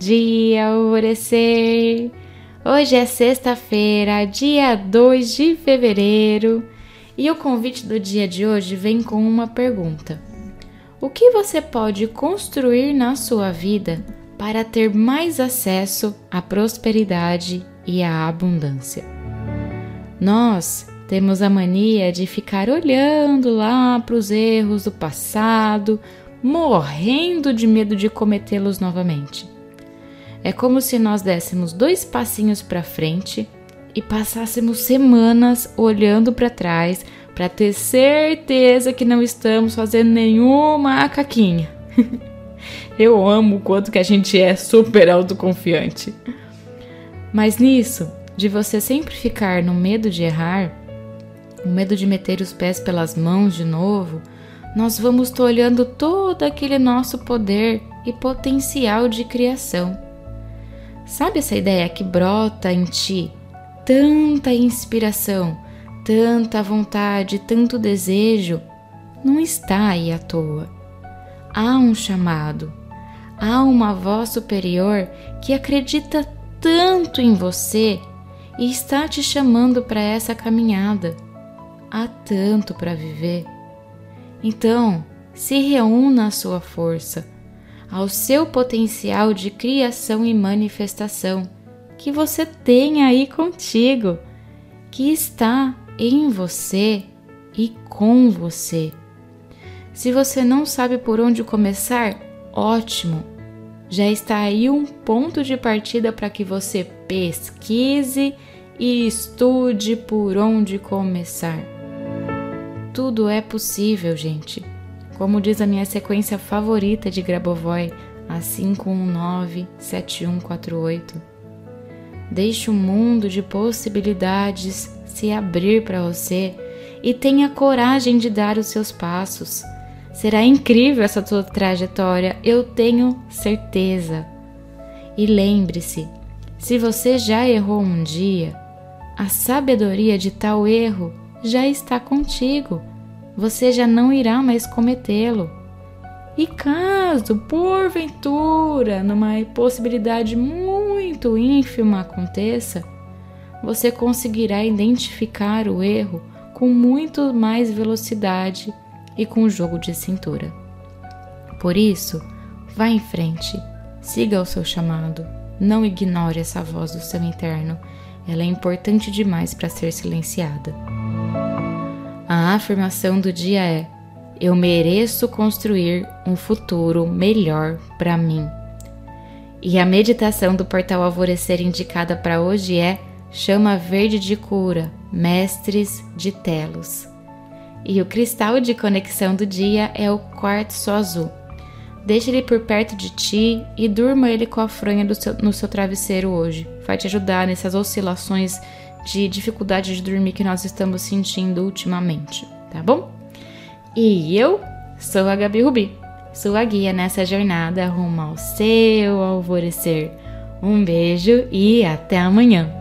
dia alvorecer. Hoje é sexta-feira, dia 2 de fevereiro, e o convite do dia de hoje vem com uma pergunta: O que você pode construir na sua vida para ter mais acesso à prosperidade e à abundância? Nós temos a mania de ficar olhando lá para os erros do passado, morrendo de medo de cometê-los novamente. É como se nós dessemos dois passinhos para frente e passássemos semanas olhando para trás para ter certeza que não estamos fazendo nenhuma caquinha. Eu amo o quanto que a gente é super autoconfiante. Mas nisso, de você sempre ficar no medo de errar, o medo de meter os pés pelas mãos de novo, nós vamos olhando todo aquele nosso poder e potencial de criação. Sabe essa ideia que brota em ti? Tanta inspiração, tanta vontade, tanto desejo, não está aí à toa. Há um chamado, há uma voz superior que acredita tanto em você e está te chamando para essa caminhada. Há tanto para viver. Então, se reúna à sua força, ao seu potencial de criação e manifestação que você tem aí contigo, que está em você e com você. Se você não sabe por onde começar, ótimo! Já está aí um ponto de partida para que você pesquise e estude por onde começar. Tudo é possível, gente. Como diz a minha sequência favorita de Grabovoi, a 5197148. Deixe o um mundo de possibilidades se abrir para você e tenha coragem de dar os seus passos. Será incrível essa tua trajetória, eu tenho certeza. E lembre-se, se você já errou um dia, a sabedoria de tal erro já está contigo, você já não irá mais cometê-lo. E caso, porventura, numa possibilidade muito ínfima aconteça, você conseguirá identificar o erro com muito mais velocidade e com jogo de cintura. Por isso, vá em frente, siga o seu chamado, não ignore essa voz do seu interno, ela é importante demais para ser silenciada. A afirmação do dia é: Eu mereço construir um futuro melhor para mim. E a meditação do portal Alvorecer indicada para hoje é Chama Verde de Cura, Mestres de Telos. E o cristal de conexão do dia é o quartzo azul. Deixe ele por perto de ti e durma ele com a fronha seu, no seu travesseiro hoje. Vai te ajudar nessas oscilações de dificuldade de dormir que nós estamos sentindo ultimamente, tá bom? E eu sou a Gabi Rubi, sua guia nessa jornada rumo ao seu alvorecer. Um beijo e até amanhã!